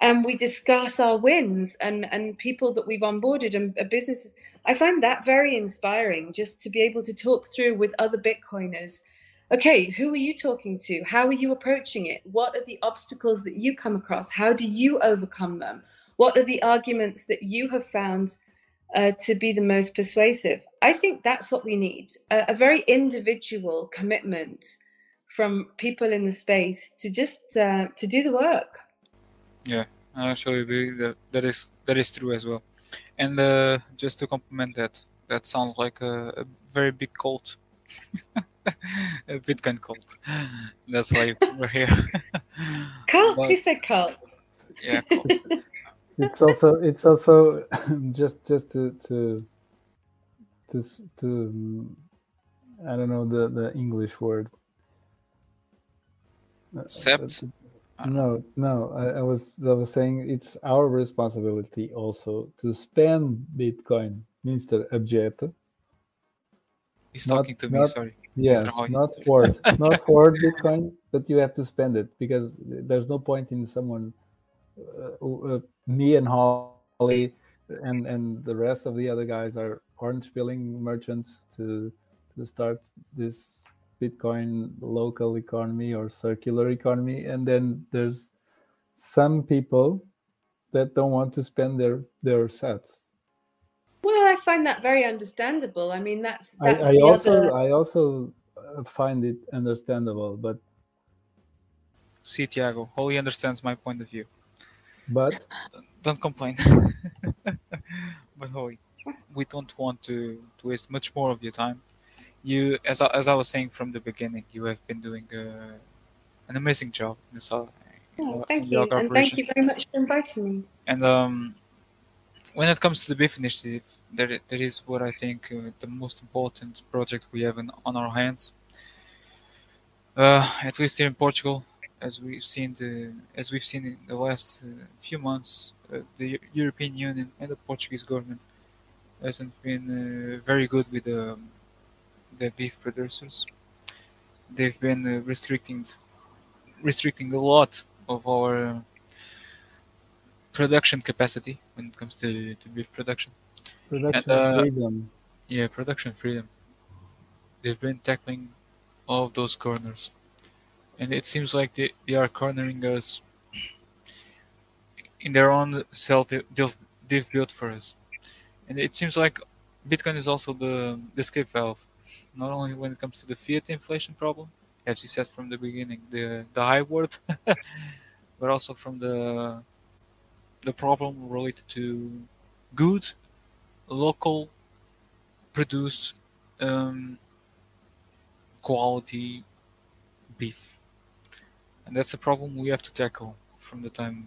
and we discuss our wins and and people that we've onboarded and businesses. I find that very inspiring just to be able to talk through with other bitcoiners. Okay who are you talking to? How are you approaching it? What are the obstacles that you come across? How do you overcome them? What are the arguments that you have found uh, to be the most persuasive? I think that's what we need a, a very individual commitment from people in the space to just uh, to do the work yeah, I actually believe that that is that is true as well. And uh, just to complement that, that sounds like a, a very big cult, a Bitcoin cult. That's why we're here. cult? But, you said cult. Yeah, cult. it's also it's also just just to to to to um, I don't know the the English word. Uh, Accept. Uh, No, no. I, I, was I was saying it's our responsibility also to spend Bitcoin, Mr. Objeto. He's not, talking to me. Not, sorry. Yes, not for not for Bitcoin, but you have to spend it because there's no point in someone, uh, uh, me and Holly, and and the rest of the other guys are orange pilling merchants to to start this Bitcoin local economy or circular economy, and then there's some people that don't want to spend their their sats. Well, I find that very understandable. I mean, that's, that's I, I also other... I also uh, find it understandable, but see, Tiago, Holly understands my point of view. But don't, don't complain. but Holly, we don't want to, to waste much more of your time you, as I, as I was saying from the beginning, you have been doing uh, an amazing job. Uh, oh, thank you, and thank you very much for inviting me. And um, when it comes to the beef initiative, there there is what I think uh, the most important project we have in, on our hands. Uh, at least here in Portugal, as we've seen the as we've seen in the last uh, few months, uh, the European Union and the Portuguese government hasn't been uh, very good with the the beef producers. They've been uh, restricting restricting a lot of our production capacity when it comes to, to beef production. Production and, uh, freedom. Yeah, production freedom. They've been tackling all of those corners. And it seems like they, they are cornering us in their own cell they've, they've built for us. And it seems like Bitcoin is also the, the escape valve, not only when it comes to the fiat inflation problem, as you said from the beginning, the, the high word, but also from the the problem related to good local produced um, quality beef. And that's a problem we have to tackle from the time.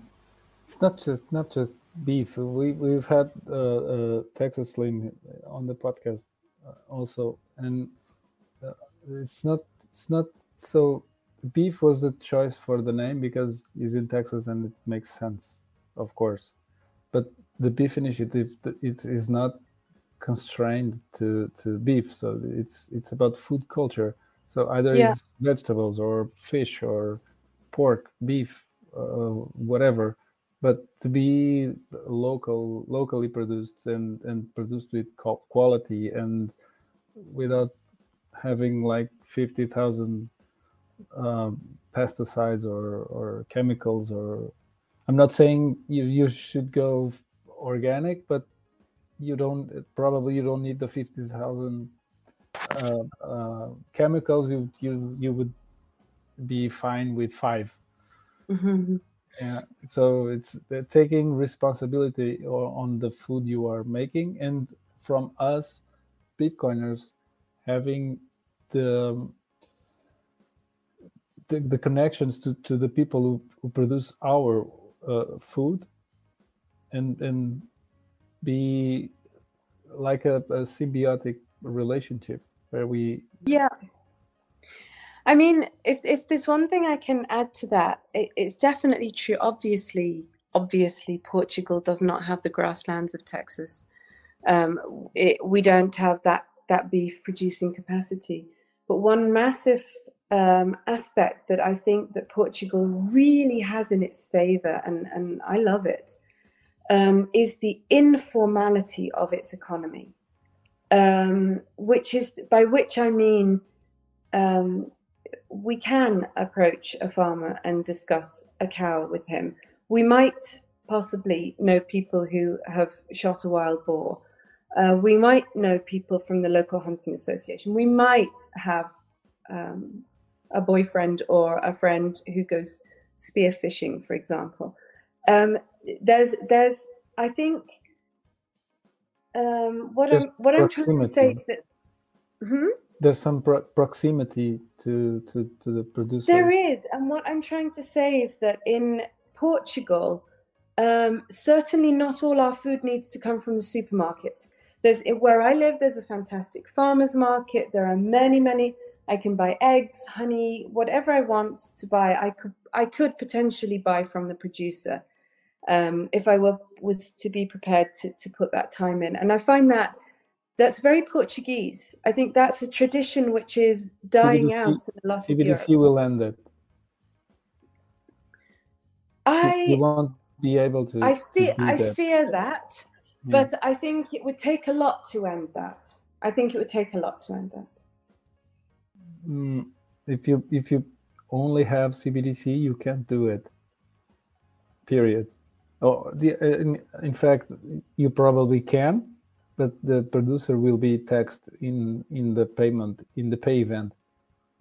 It's not just not just beef. We we've had uh, uh, texas slim on the podcast uh, also and uh, it's not it's not so beef was the choice for the name because he's in texas and it makes sense of course. But the beef initiative it is not constrained to to beef. So it's it's about food culture. So either yeah. it's vegetables or fish or pork beef uh, whatever. But to be local locally produced and and produced with quality and without having like 50,000 um, pesticides or or chemicals or I'm not saying you you should go organic, but you don't probably you don't need the fifty thousand uh, uh, chemicals. You you you would be fine with 5 mm-hmm. Yeah. So it's taking responsibility on the food you are making, and from us, Bitcoiners, having the the, the connections to, to the people who, who produce our uh, food and and be like a, a symbiotic relationship where we yeah. I mean if if there's one thing i can add to that it, it's definitely true. Obviously obviously portugal does not have the grasslands of texas um, it, we don't have that that beef producing capacity but one massive um, aspect that I think that Portugal really has in its favor, and, and I love it, um, is the informality of its economy, um, which is by which I mean um, we can approach a farmer and discuss a cow with him. We might possibly know people who have shot a wild boar. Uh, we might know people from the local hunting association. We might have um, a boyfriend or a friend who goes spear fishing, for example. Um, there's, there's, I think, um, what I'm, what I'm trying to say is that. Hmm? There's some pro- proximity to, to, to the producer. There is, and what I'm trying to say is that in Portugal, um, certainly not all our food needs to come from the supermarket. There's where I live. There's a fantastic farmers market. There are many, many I can buy eggs, honey, whatever I want to buy. I could I could potentially buy from the producer um, if I were was to be prepared to to put that time in. And I find that that's very Portuguese. I think that's a tradition which is dying CBDC, out in a lot CBDC of Europe. will end it. I you won't be able to. I fear to I fear that, yeah. but I think it would take a lot to end that. I think it would take a lot to end that. Mm, if you if you only have CBDC, you can't do it. Period. Oh, the, in, in fact, you probably can, but the producer will be taxed in in the payment in the pay event.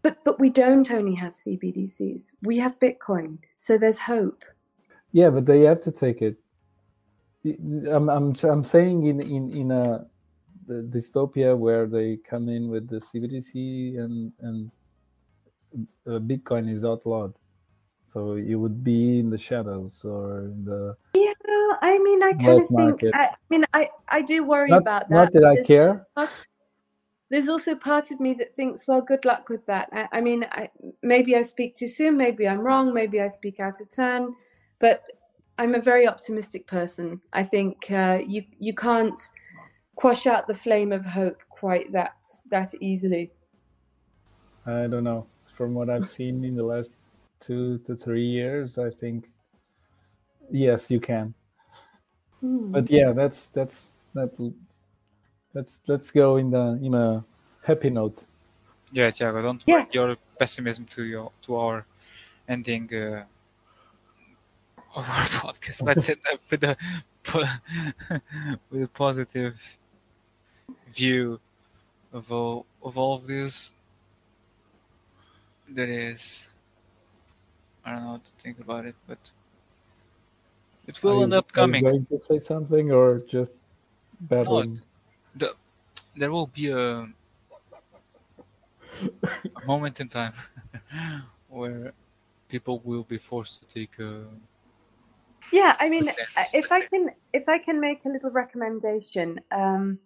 But but we don't only have CBDCs. We have Bitcoin, so there's hope. Yeah, but they have to take it. I'm I'm I'm saying in in in a the dystopia where they come in with the CBDC and and uh, Bitcoin is outlawed. So you would be in the shadows or in the yeah. I mean, I kind of think. I, I, mean, I I do worry not, about that. Not that I care. there's also part of me that thinks, well, good luck with that. I, I mean, I, maybe I speak too soon. Maybe I'm wrong. Maybe I speak out of turn. But I'm a very optimistic person. I think uh, you you can't quash out the flame of hope quite that that easily. I don't know. From what I've seen in the last two to three years, I think yes, you can. Hmm. But yeah, that's that's that. Let's let's go in the in a happy note. Yeah, Tiago, don't yes. bring your pessimism to your to our ending. Uh, of our podcast. Let's end up with a with a positive view of all of all of this. That is, I don't know what to think about it, but it will are end up coming. Are you going to say something or just babbling? No, the, there will be a, a moment in time where people will be forced to take a yeah, I mean, if I can, if I can make a little recommendation, um,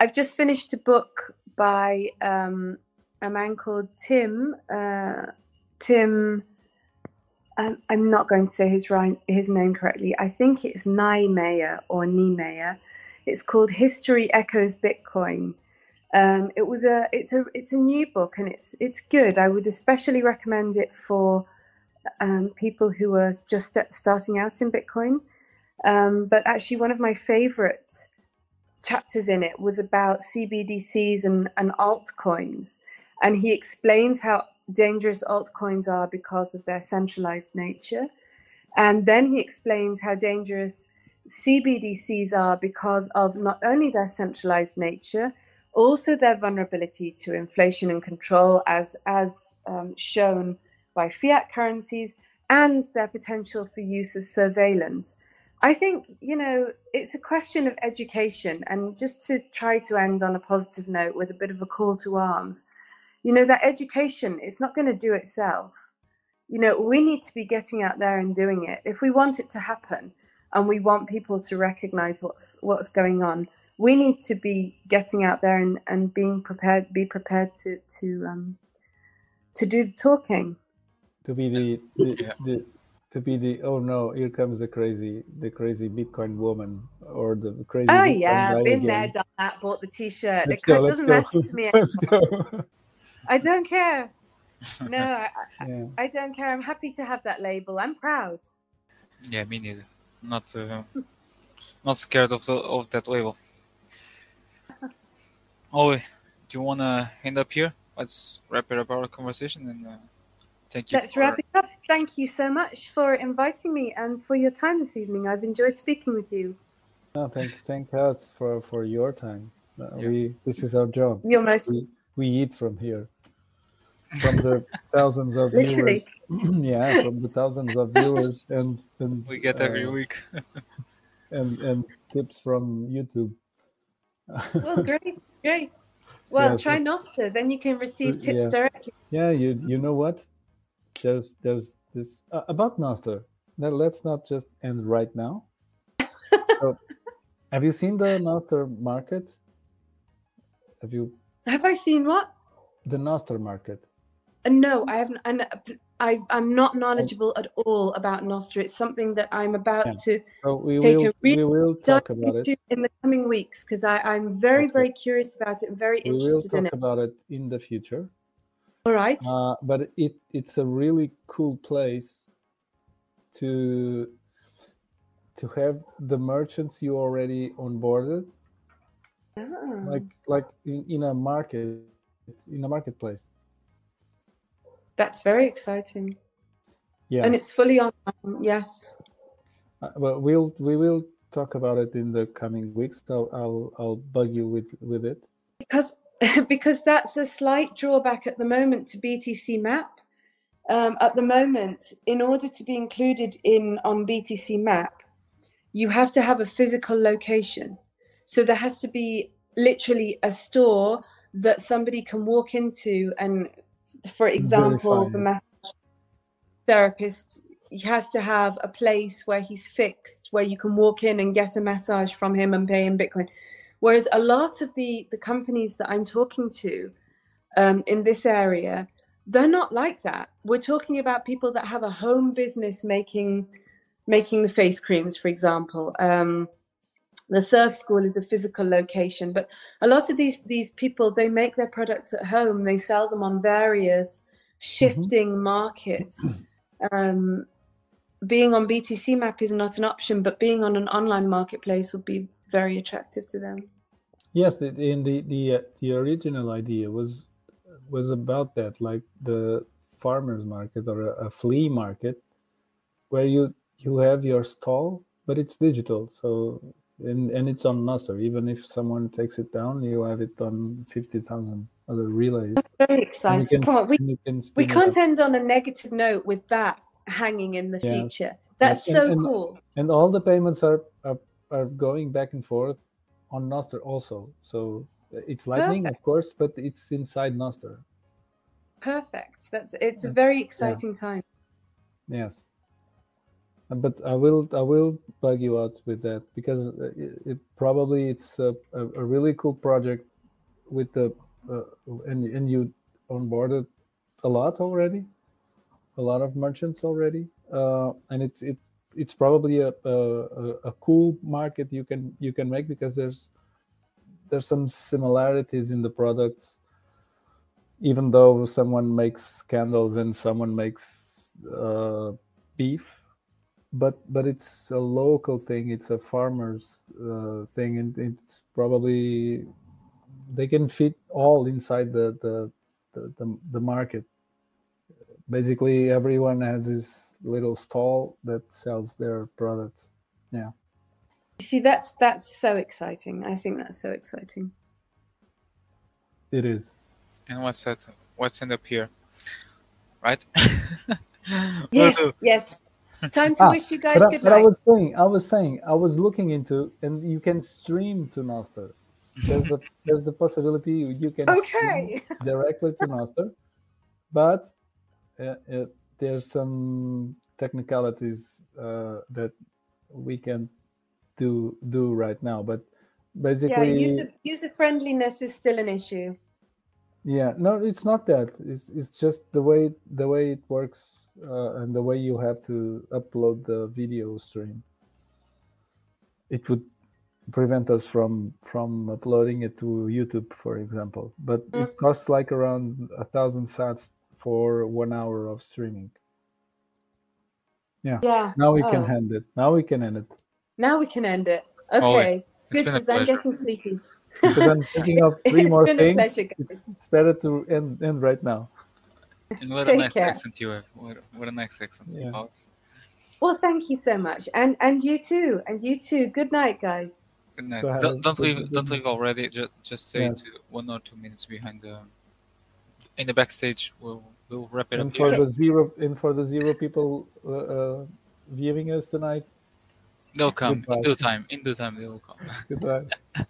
I've just finished a book by um, a man called Tim. Uh, Tim, I'm, I'm not going to say his right, his name correctly. I think it's Niemeyer or Niemeyer. It's called History Echoes Bitcoin. Um, it was a, it's a, it's a new book and it's, it's good. I would especially recommend it for um, people who are just starting out in Bitcoin. Um, but actually, one of my favorite chapters in it was about CBDCs and, and altcoins. And he explains how dangerous altcoins are because of their centralized nature. And then he explains how dangerous CBDCs are because of not only their centralized nature, also their vulnerability to inflation and control, as as um, shown by fiat currencies and their potential for use as surveillance. I think, you know, it's a question of education. And just to try to end on a positive note with a bit of a call to arms, you know, that education, it's not going to do itself. You know, we need to be getting out there and doing it. If we want it to happen and we want people to recognize what's what's going on, we need to be getting out there and, and being prepared, be prepared to to um, to do the talking to be the, the, yeah. the, to be the oh no here comes the crazy the crazy bitcoin woman or the crazy oh yeah been again. there done that bought the t-shirt. Let's it go, doesn't matter to me. Let's go. i don't care. No I, yeah. I, don't care. I'm happy to have that label. I'm proud. Yeah me neither. Not uh, not scared of the of that label. Oh do you want to end up here? Let's wrap it up our conversation and uh, Thank you. Let's for... wrap it up. Thank you so much for inviting me and for your time this evening. I've enjoyed speaking with you. No, thank thank us for for your time. Uh, yeah. We this is our job. You're most. We, we eat from here, from the thousands of viewers. yeah, from the thousands of viewers and and we get every uh, week. and and tips from YouTube. well, great, great. Well, yeah, try Nostr, then you can receive tips yeah. directly. Yeah, you you know what? There's there's this uh, about Nostr. Now let's not just end right now. so, have you seen the Nostr market? Have you? Have I seen what? The Nostr market. Uh, no, I haven't. And I, I'm not knowledgeable at all about Nostr. It's something that I'm about yeah. to so we take will, a real we will talk about it in the coming weeks because I'm very, okay. very curious about it and very we interested in it. We will talk about it in the future. All right. Uh, but it it's a really cool place to to have the merchants you already onboarded, oh. like like in, in a market in a marketplace. That's very exciting. Yeah. And it's fully online. Yes. Uh, well, we'll we will talk about it in the coming weeks. So I'll I'll bug you with with it. Because because that's a slight drawback at the moment to BTC Map. Um, at the moment, in order to be included in on BTC Map, you have to have a physical location. So there has to be literally a store that somebody can walk into and for example the massage therapist he has to have a place where he's fixed where you can walk in and get a massage from him and pay in bitcoin whereas a lot of the the companies that i'm talking to um, in this area they're not like that. We're talking about people that have a home business making making the face creams for example. Um, the surf school is a physical location but a lot of these these people they make their products at home. They sell them on various shifting mm-hmm. markets. Um, being on btc map is not an option but being on an online marketplace would be very attractive to them yes the, in the the, uh, the original idea was was about that like the farmers market or a, a flea market where you you have your stall but it's digital so and and it's on Nostr. Even if someone takes it down, you have it on fifty thousand other relays. That's very exciting. Can, Come on, we, we can't end on a negative note with that hanging in the yeah. future. That's and, so and, cool. And all the payments are, are are going back and forth on Nostr also. So it's Lightning, Perfect. of course, but it's inside Nostr. Perfect. That's it's a very exciting yeah. time. Yes but I will I will bug you out with that because it, it probably it's a, a, a, really cool project with the uh, and and you onboarded a lot already, a lot of merchants already, uh, and it's it it's probably a, a a cool market you can you can make because there's there's some similarities in the products. Even though someone makes candles and someone makes uh, beef but but it's a local thing. It's a farmers uh, thing and it's probably they can fit all inside the the the, the, the market basically everyone has this little stall that sells their products. Yeah. You see that's that's so exciting. I think that's so exciting. It is. And what's that what's end up here right? Yes yes. It's time to ah, wish you guys but, good but I was saying, I was saying, I was looking into, and you can stream to Nostr. There's the there's the possibility you can okay. directly to Nostr, but uh, uh, there's some technicalities uh, that we can do do right now. But basically, yeah, user user friendliness is still an issue. Yeah, no, it's not that. It's it's just the way the way it works uh, and the way you have to upload the video stream. It would prevent us from from uploading it to YouTube, for example. But mm. it costs like around a thousand sats for one hour of streaming. Yeah. Yeah. Now we oh. can end it. Now we can end it. Now we can end it. Okay. Good because I'm getting sleepy because I'm thinking of three more things. Pleasure, it's, it's, better to end, end right now. And what Take a nice care. accent you have. What, what a nice accent. Yeah. Well, thank you so much, and and you too, and you too. Good night, guys. Good night. Don't, don't leave. Don't leave already. Just just stay yes. one or two minutes behind the in the backstage. We'll we'll wrap it and up. for here. the zero, and for the zero people uh, uh, viewing us tonight, They'll come Goodbye. in due time. In due time, they will come. Goodbye.